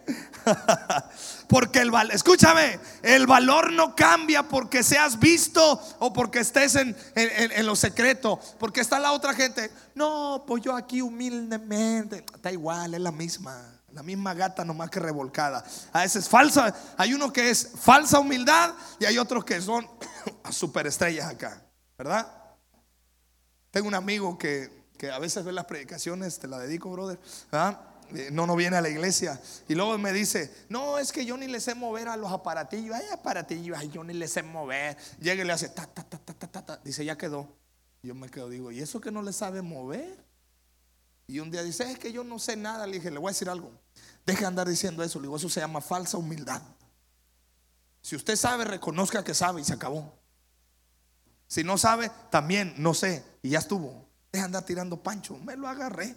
[SPEAKER 1] (laughs) porque el valor, escúchame, el valor no cambia porque seas visto o porque estés en, en, lo secreto. Porque está la otra gente, no, pues yo aquí humildemente, está igual, es la misma. La misma gata nomás que revolcada. A veces es falsa. Hay uno que es falsa humildad y hay otros que son (coughs) superestrellas acá. ¿Verdad? Tengo un amigo que, a veces ve las predicaciones, te la dedico, brother. Eh, no, no viene a la iglesia. Y luego me dice, no, es que yo ni le sé mover a los aparatillos. Ay, aparatillos, ay, yo ni le sé mover. Llega y le hace ta, ta, ta, ta, ta, ta. Dice, ya quedó. Yo me quedo, digo, ¿y eso que no le sabe mover? Y un día dice, es que yo no sé nada. Le dije, le voy a decir algo. Deje de andar diciendo eso. Le digo, eso se llama falsa humildad. Si usted sabe, reconozca que sabe y se acabó. Si no sabe, también no sé. Y ya estuvo. Deja andar tirando pancho. Me lo agarré.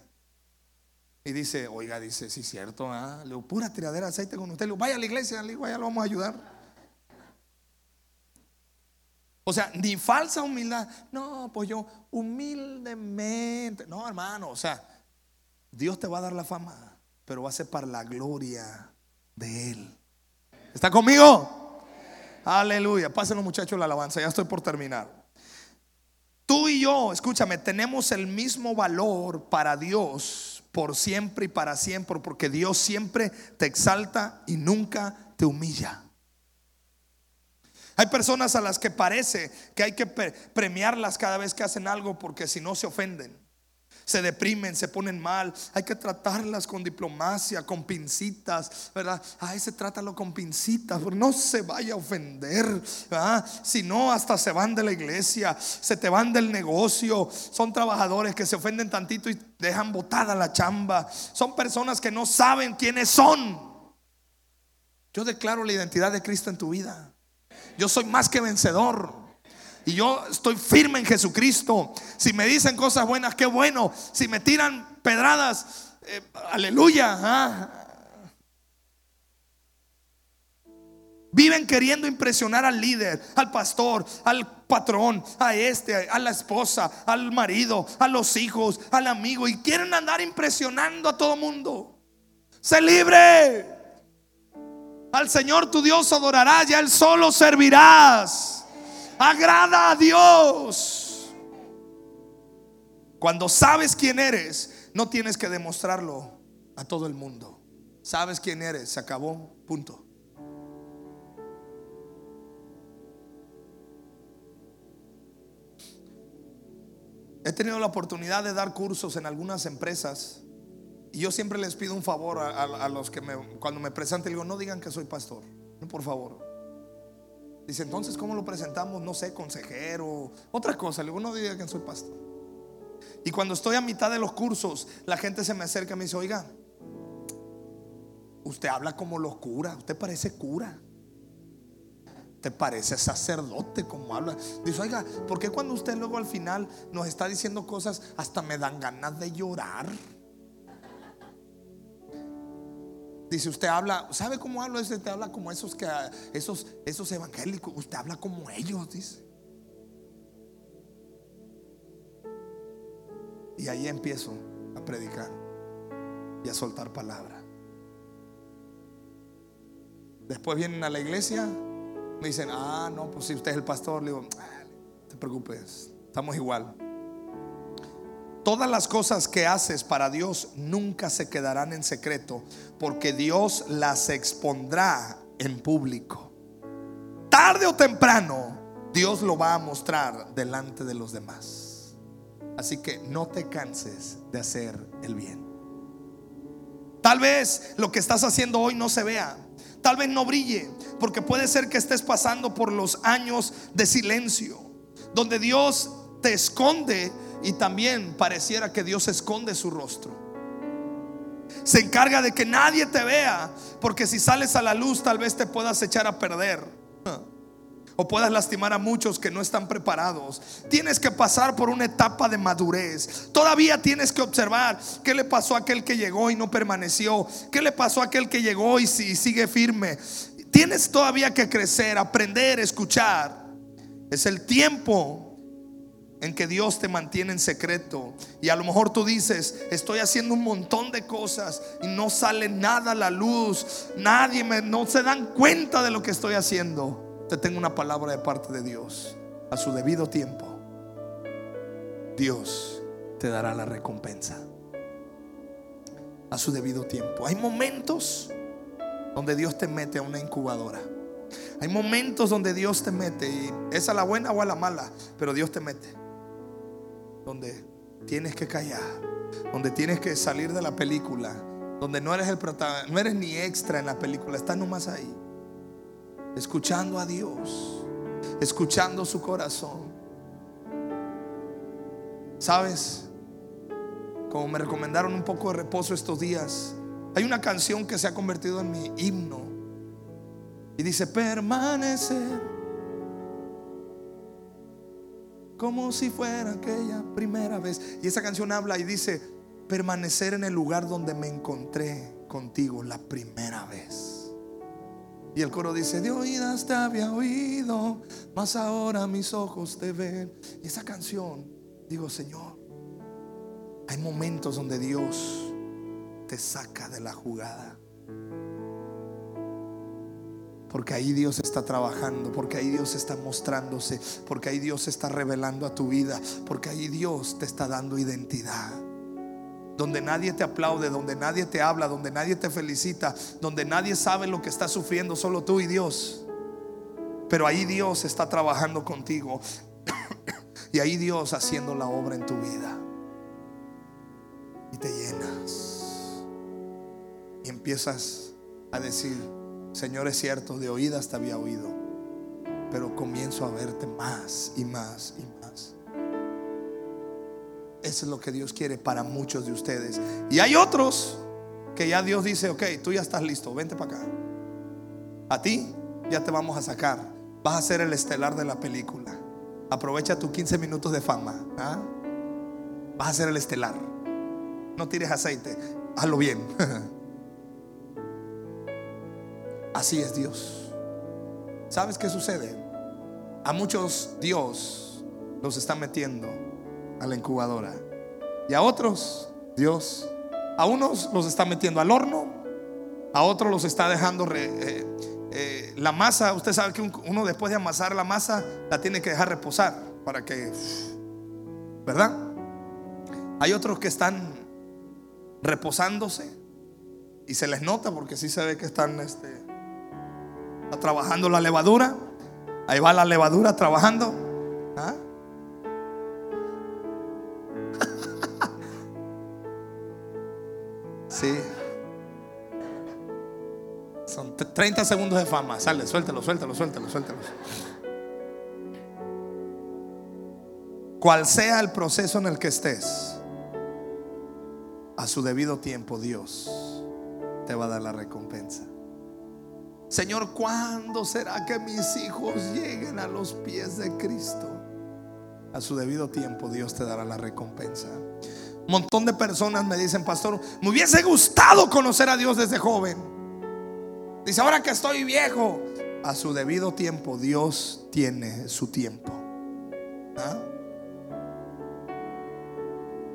[SPEAKER 1] Y dice, oiga, dice, sí, cierto. Le digo, pura tiradera de aceite con usted. Le digo, vaya a la iglesia, le digo, vaya, lo vamos a ayudar. O sea, ni falsa humildad. No, pues yo humildemente. No, hermano, o sea, Dios te va a dar la fama, pero va a ser para la gloria de Él. ¿Está conmigo? Aleluya. Pasen los muchachos la alabanza, ya estoy por terminar. Tú y yo, escúchame, tenemos el mismo valor para Dios por siempre y para siempre, porque Dios siempre te exalta y nunca te humilla. Hay personas a las que parece que hay que premiarlas cada vez que hacen algo porque si no se ofenden se deprimen, se ponen mal. Hay que tratarlas con diplomacia, con pincitas, ¿verdad? Ay, se trátalo con pincitas, no se vaya a ofender, ¿verdad? Si no, hasta se van de la iglesia, se te van del negocio. Son trabajadores que se ofenden tantito y dejan botada la chamba. Son personas que no saben quiénes son. Yo declaro la identidad de Cristo en tu vida. Yo soy más que vencedor. Y yo estoy firme en Jesucristo. Si me dicen cosas buenas, qué bueno. Si me tiran pedradas, eh, aleluya. ¿ah? Viven queriendo impresionar al líder, al pastor, al patrón, a este, a la esposa, al marido, a los hijos, al amigo. Y quieren andar impresionando a todo mundo. Sé libre. Al Señor tu Dios adorarás y a Él solo servirás agrada a Dios. Cuando sabes quién eres, no tienes que demostrarlo a todo el mundo. Sabes quién eres, se acabó, punto. He tenido la oportunidad de dar cursos en algunas empresas y yo siempre les pido un favor a, los que me, cuando me presenten, digo, no digan que soy pastor, no, por favor. Dice, entonces, ¿cómo lo presentamos? No sé, consejero, otra cosa. Le digo, no diga que soy pastor. Y cuando estoy a mitad de los cursos, la gente se me acerca y me dice, oiga, usted habla como los curas, usted parece cura. te parece sacerdote como habla. Dice, oiga, ¿por qué cuando usted luego al final nos está diciendo cosas hasta me dan ganas de llorar? Dice, usted habla, ¿sabe cómo habla? Usted habla como esos que esos esos evangélicos, usted habla como ellos, dice. Y ahí empiezo a predicar y a soltar palabra. Después vienen a la iglesia, me dicen, ah, no, pues si usted es el pastor, le digo, ah, no te preocupes, estamos igual. Todas las cosas que haces para Dios nunca se quedarán en secreto, porque Dios las expondrá en público. Tarde o temprano, Dios lo va a mostrar delante de los demás. Así que no te canses de hacer el bien. Tal vez lo que estás haciendo hoy no se vea, tal vez no brille, porque puede ser que estés pasando por los años de silencio, donde Dios te esconde y también pareciera que Dios esconde su rostro. Se encarga de que nadie te vea, porque si sales a la luz tal vez te puedas echar a perder o puedas lastimar a muchos que no están preparados. Tienes que pasar por una etapa de madurez. Todavía tienes que observar qué le pasó a aquel que llegó y no permaneció. ¿Qué le pasó a aquel que llegó y sigue firme? Tienes todavía que crecer, aprender, escuchar. Es el tiempo en que Dios te mantiene en secreto. Y a lo mejor tú dices, estoy haciendo un montón de cosas y no sale nada a la luz. Nadie me, no se dan cuenta de lo que estoy haciendo. Te tengo una palabra de parte de Dios. A su debido tiempo, Dios te dará la recompensa. A su debido tiempo. Hay momentos donde Dios te mete a una incubadora. Hay momentos donde Dios te mete y es a la buena o a la mala, pero Dios te mete. Donde tienes que callar, donde tienes que salir de la película, donde no eres el protagonista, no eres ni extra en la película, estás nomás ahí escuchando a Dios, escuchando su corazón. ¿Sabes? Como me recomendaron un poco de reposo estos días, hay una canción que se ha convertido en mi himno y dice, permanecer como si fuera aquella primera vez. Y esa canción habla y dice, permanecer en el lugar donde me encontré contigo la primera vez. Y el coro dice, de oídas te había oído, mas ahora mis ojos te ven. Y esa canción, digo, Señor, hay momentos donde Dios te saca de la jugada. Porque ahí Dios está trabajando, porque ahí Dios está mostrándose, porque ahí Dios está revelando a tu vida, porque ahí Dios te está dando identidad donde nadie te aplaude, donde nadie te habla, donde nadie te felicita, donde nadie sabe lo que está sufriendo, solo tú y Dios. Pero ahí Dios está trabajando contigo (coughs) y ahí Dios haciendo la obra en tu vida. Y te llenas. Y empiezas a decir, Señor es cierto, de oídas te había oído, pero comienzo a verte más y más y más. Eso es lo que Dios quiere para muchos de ustedes. Y hay otros que ya Dios dice, ok, tú ya estás listo, vente para acá. A ti ya te vamos a sacar. Vas a ser el estelar de la película. Aprovecha tus 15 minutos de fama. ¿ah? Vas a ser el estelar. No tires aceite, hazlo bien. (laughs) Así es Dios. ¿Sabes qué sucede? A muchos Dios los está metiendo a la incubadora. Y a otros, Dios, a unos los está metiendo al horno, a otros los está dejando eh, eh, la masa. Usted sabe que uno después de amasar la masa la tiene que dejar reposar para que, ¿verdad? Hay otros que están reposándose y se les nota porque sí se ve que están este, trabajando la levadura. Ahí va la levadura trabajando. ¿Ah? (laughs) Sí. Son 30 segundos de fama. Sale, suéltalo, suéltalo, suéltalo, suéltalo. Cual sea el proceso en el que estés, a su debido tiempo Dios te va a dar la recompensa. Señor, ¿cuándo será que mis hijos lleguen a los pies de Cristo? A su debido tiempo Dios te dará la recompensa. Un montón de personas me dicen, pastor, me hubiese gustado conocer a Dios desde joven. Dice, ahora que estoy viejo, a su debido tiempo Dios tiene su tiempo. ¿Ah?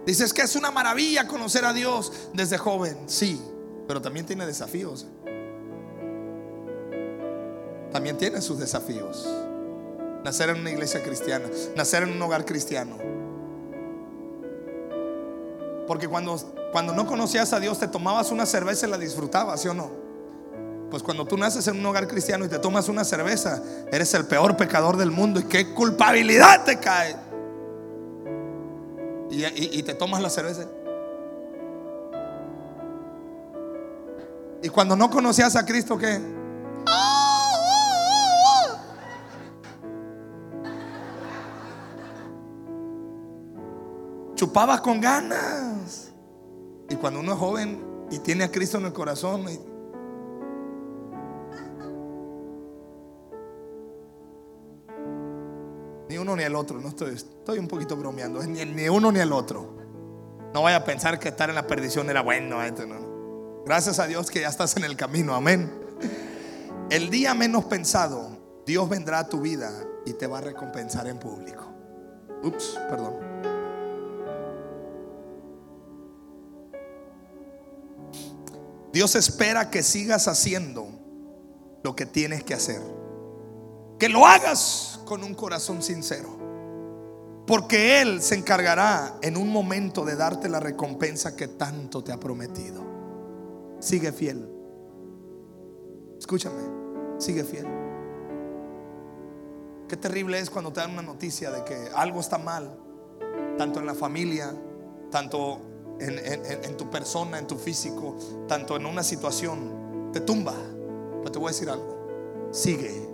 [SPEAKER 1] Dices que es una maravilla conocer a Dios desde joven, sí, pero también tiene desafíos. También tiene sus desafíos. Nacer en una iglesia cristiana, nacer en un hogar cristiano. Porque cuando, cuando no conocías a Dios te tomabas una cerveza y la disfrutabas, ¿sí o no? Pues cuando tú naces en un hogar cristiano y te tomas una cerveza, eres el peor pecador del mundo y qué culpabilidad te cae. Y, te tomas la cerveza. Y cuando no conocías a Cristo, ¿qué? Chupabas con ganas. Y cuando uno es joven y tiene a Cristo en el corazón, ni uno ni el otro, no estoy, estoy un poquito bromeando, ni, ni uno ni el otro. No vaya a pensar que estar en la perdición era bueno. Este, Gracias a Dios que ya estás en el camino, amén. El día menos pensado, Dios vendrá a tu vida y te va a recompensar en público. Ups, perdón. Dios espera que sigas haciendo lo que tienes que hacer. Que lo hagas con un corazón sincero. Porque Él se encargará en un momento de darte la recompensa que tanto te ha prometido. Sigue fiel. Escúchame, sigue fiel. Qué terrible es cuando te dan una noticia de que algo está mal, tanto en la familia, tanto en, tu persona, en tu físico, tanto en una situación, te tumba. Pero te voy a decir algo, sigue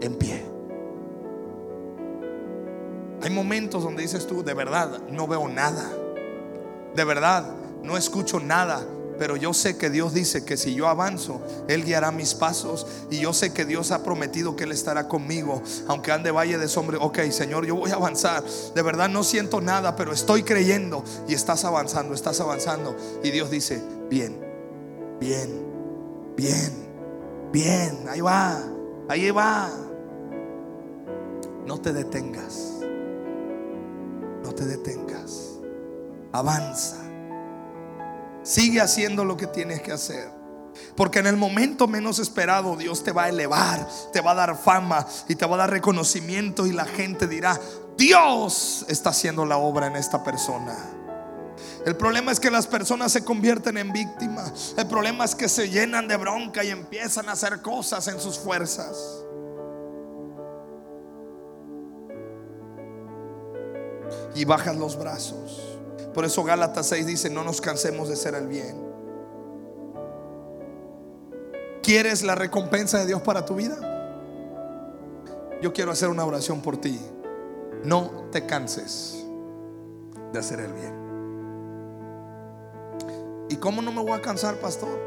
[SPEAKER 1] en pie. Hay momentos donde dices tú, de verdad, no veo nada. De verdad, no escucho nada. Pero yo sé que Dios dice que si yo avanzo, Él guiará mis pasos. Y yo sé que Dios ha prometido que Él estará conmigo. Aunque ande valle de sombra. Ok, Señor, yo voy a avanzar. De verdad no siento nada, pero estoy creyendo. Y estás avanzando, estás avanzando. Y Dios dice, bien, bien, bien, bien. Ahí va, ahí va. No te detengas. No te detengas. Avanza. Sigue haciendo lo que tienes que hacer. Porque en el momento menos esperado Dios te va a elevar, te va a dar fama y te va a dar reconocimiento y la gente dirá, Dios está haciendo la obra en esta persona. El problema es que las personas se convierten en víctimas. El problema es que se llenan de bronca y empiezan a hacer cosas en sus fuerzas. Y bajan los brazos. Por eso Gálatas 6 dice, no nos cansemos de hacer el bien. ¿Quieres la recompensa de Dios para tu vida? Yo quiero hacer una oración por ti. No te canses de hacer el bien. ¿Y cómo no me voy a cansar, pastor?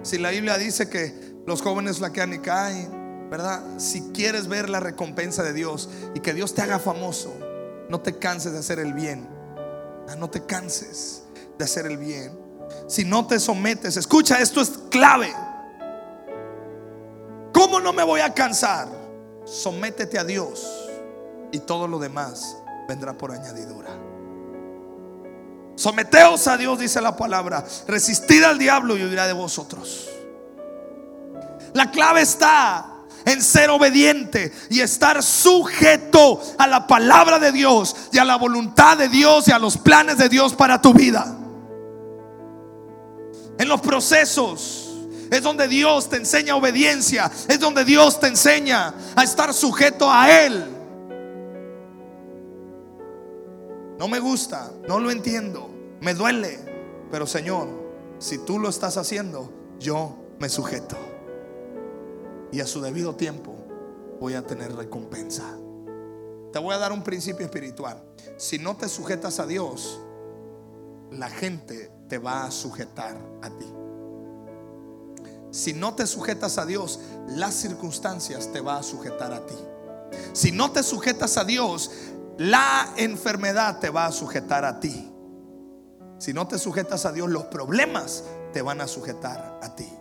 [SPEAKER 1] Si la Biblia dice que los jóvenes flaquean y caen, ¿verdad? Si quieres ver la recompensa de Dios y que Dios te haga famoso, no te canses de hacer el bien. Ah, no te canses de hacer el bien. Si no te sometes, escucha, esto es clave. ¿Cómo no me voy a cansar? Sométete a Dios y todo lo demás vendrá por añadidura. Someteos a Dios, dice la palabra. Resistid al diablo y huirá de vosotros. La clave está en ser obediente y estar sujeto a la palabra de Dios y a la voluntad de Dios y a los planes de Dios para tu vida. En los procesos es donde Dios te enseña obediencia, es donde Dios te enseña a estar sujeto a Él. No me gusta, no lo entiendo, me duele, pero Señor, si tú lo estás haciendo, yo me sujeto y a su debido tiempo voy a tener recompensa. Te voy a dar un principio espiritual. Si no te sujetas a Dios, la gente te va a sujetar a ti. Si no te sujetas a Dios, las circunstancias te va a sujetar a ti. Si no te sujetas a Dios, la enfermedad te va a sujetar a ti. Si no te sujetas a Dios, los problemas te van a sujetar a ti.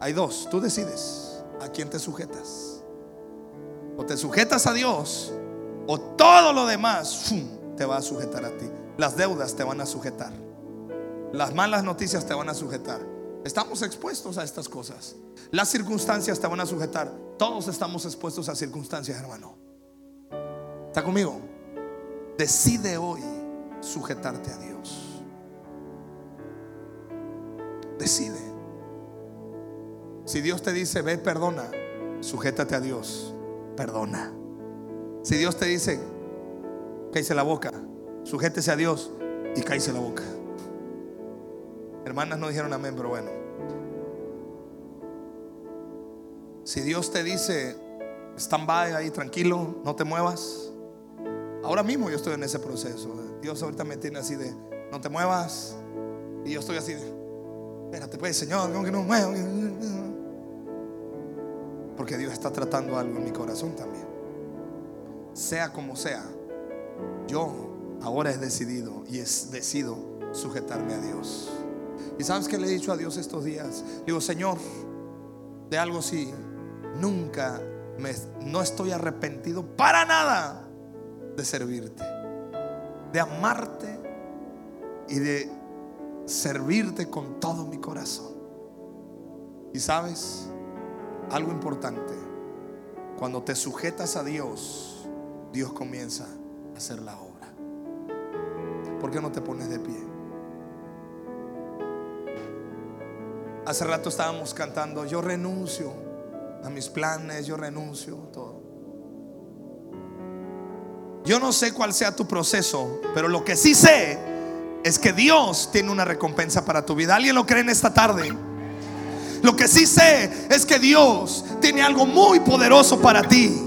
[SPEAKER 1] Hay dos, tú decides a quién te sujetas. O te sujetas a Dios o todo lo demás te va a sujetar a ti. Las deudas te van a sujetar. Las malas noticias te van a sujetar. Estamos expuestos a estas cosas. Las circunstancias te van a sujetar. Todos estamos expuestos a circunstancias, hermano. ¿Está conmigo? Decide hoy sujetarte a Dios. Decide. Si Dios te dice, ve, perdona, sujétate a Dios. Perdona. Si Dios te dice, cállese la boca, sujétese a Dios y cállese la boca. Hermanas no dijeron amén, pero bueno. Si Dios te dice, stand by ahí tranquilo, no te muevas. Ahora mismo yo estoy en ese proceso. Dios ahorita me tiene así de, no te muevas. Y yo estoy así de, espérate pues, Señor, que no mueva. Porque Dios está tratando algo en mi corazón también. Sea como sea, yo ahora he decidido y es decido sujetarme a Dios. ¿Y sabes que le he dicho a Dios estos días? digo, Señor, de algo sí, nunca me, no estoy arrepentido para nada de servirte, de amarte y de servirte con todo mi corazón. Y sabes, algo importante, cuando te sujetas a Dios, Dios comienza a hacer la obra. ¿Por qué no te pones de pie? Hace rato estábamos cantando, yo renuncio a mis planes, yo renuncio a todo. Yo no sé cuál sea tu proceso, pero lo que sí sé es que Dios tiene una recompensa para tu vida. ¿Alguien lo cree en esta tarde? Lo que sí sé es que Dios tiene algo muy poderoso para ti.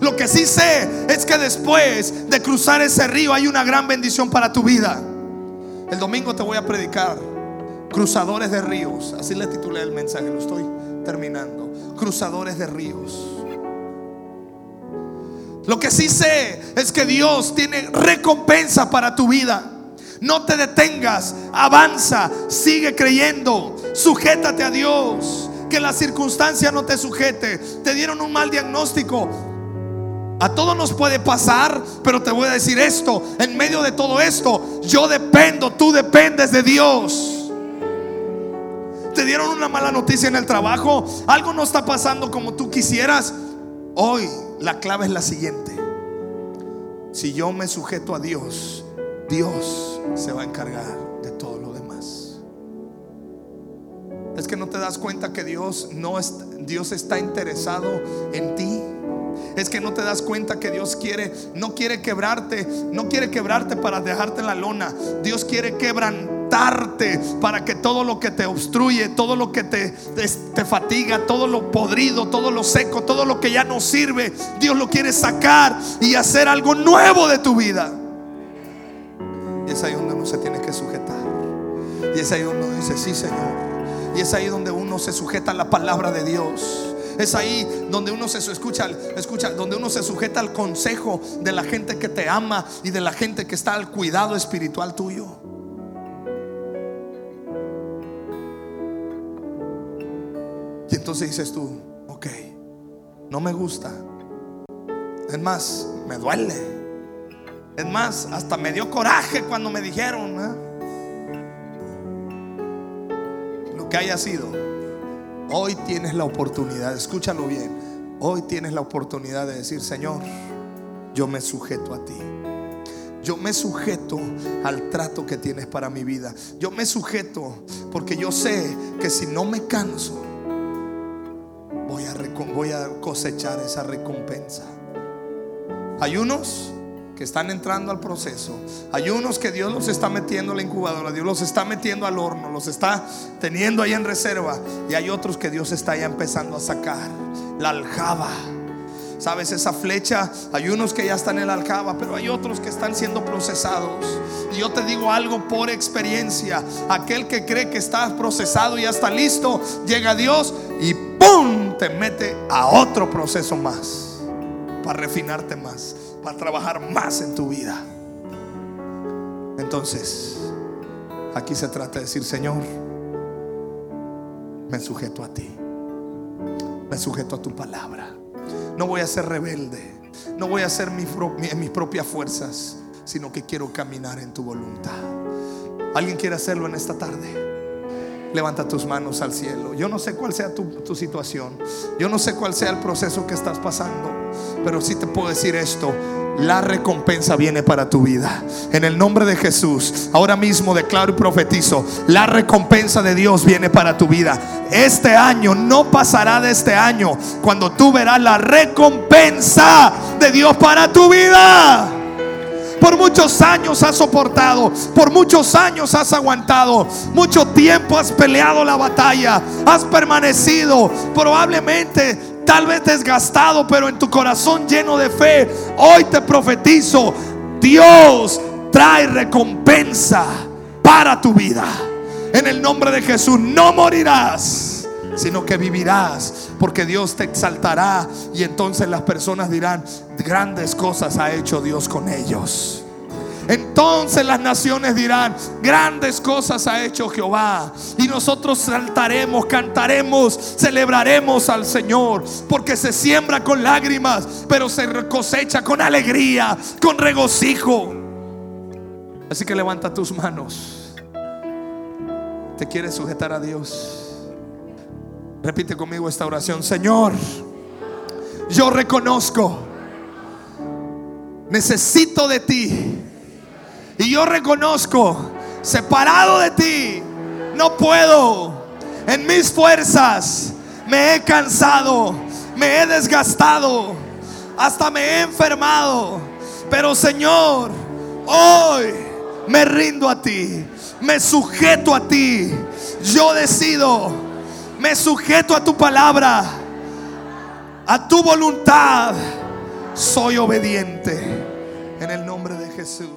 [SPEAKER 1] Lo que sí sé es que después de cruzar ese río hay una gran bendición para tu vida. El domingo te voy a predicar Cruzadores de ríos. Así le titulé el mensaje, lo estoy terminando. Cruzadores de ríos. Lo que sí sé es que Dios tiene recompensa para tu vida. No te detengas, avanza, sigue creyendo, sujétate a Dios. Que la circunstancia no te sujete. Te dieron un mal diagnóstico. A todos nos puede pasar, pero te voy a decir esto, en medio de todo esto, yo dependo, tú dependes de Dios te dieron una mala noticia en el trabajo, algo no está pasando como tú quisieras. Hoy la clave es la siguiente. Si yo me sujeto a Dios, Dios se va a encargar de todo lo demás. Es que no te das cuenta que Dios no es, Dios está interesado en ti. Es que no te das cuenta que Dios quiere, no quiere quebrarte, no quiere quebrarte para dejarte en la lona. Dios quiere quebrantar para que todo lo que te obstruye, todo lo que te, te, fatiga, todo lo podrido, todo lo seco, todo lo que ya no sirve, Dios lo quiere sacar y hacer algo nuevo de tu vida. Es ahí donde uno se tiene que sujetar. Y es ahí donde uno dice, sí Señor. Y es ahí donde uno se sujeta a la palabra de Dios. Es ahí donde uno se escucha, escucha, donde uno se sujeta al consejo de la gente que te ama y de la gente que está al cuidado espiritual tuyo. Y entonces dices tú, ok, no me gusta. Es más, me duele. Es más, hasta me dio coraje cuando me dijeron ¿eh? lo que haya sido. Hoy tienes la oportunidad, escúchalo bien. Hoy tienes la oportunidad de decir, Señor, yo me sujeto a ti. Yo me sujeto al trato que tienes para mi vida. Yo me sujeto porque yo sé que si no me canso, voy a, cosechar esa recompensa. Hay unos que están entrando al proceso. Hay unos que Dios los está metiendo a la incubadora, Dios los está metiendo al horno, los está teniendo ahí en reserva. Y hay otros que Dios está ya empezando a sacar la aljaba. Sabes, esa flecha, hay unos que ya están en la alcaba, pero hay otros que están siendo procesados. Y yo te digo algo por experiencia. Aquel que cree que está procesado y ya está listo, llega a Dios y ¡pum! te mete a otro proceso más. Para refinarte más, para trabajar más en tu vida. Entonces, aquí se trata de decir, Señor, me sujeto a ti. Me sujeto a tu palabra. No voy a ser rebelde. No voy a hacer mis propias fuerzas, sino que quiero caminar en tu voluntad. ¿Alguien quiere hacerlo en esta tarde? Levanta tus manos al cielo. Yo no sé cuál sea tu, tu, situación. Yo no sé cuál sea el proceso que estás pasando. Pero sí te puedo decir esto la recompensa viene para tu vida. En el nombre de Jesús, ahora mismo declaro y profetizo, la recompensa de Dios viene para tu vida. Este año no pasará de este año cuando tú verás la recompensa de Dios para tu vida. Por muchos años has soportado, por muchos años has aguantado, mucho tiempo has peleado la batalla, has permanecido. Probablemente tal vez desgastado, pero en tu corazón lleno de fe, hoy te profetizo, Dios trae recompensa para tu vida. En el nombre de Jesús, no morirás, sino que vivirás, porque Dios te exaltará y entonces las personas dirán, grandes cosas ha hecho Dios con ellos. Entonces las naciones dirán, grandes cosas ha hecho Jehová. Y nosotros saltaremos, cantaremos, celebraremos al Señor. Porque se siembra con lágrimas, pero se cosecha con alegría, con regocijo. Así que levanta tus manos. Te quieres sujetar a Dios. Repite conmigo esta oración. Señor, yo reconozco. Necesito de ti y yo reconozco, separado de ti, no puedo. En mis fuerzas me he cansado, me he desgastado, hasta me he enfermado. Pero Señor, hoy me rindo a ti, me sujeto a ti. Yo decido, me sujeto a tu palabra, a tu voluntad. Soy obediente en el nombre de Jesús.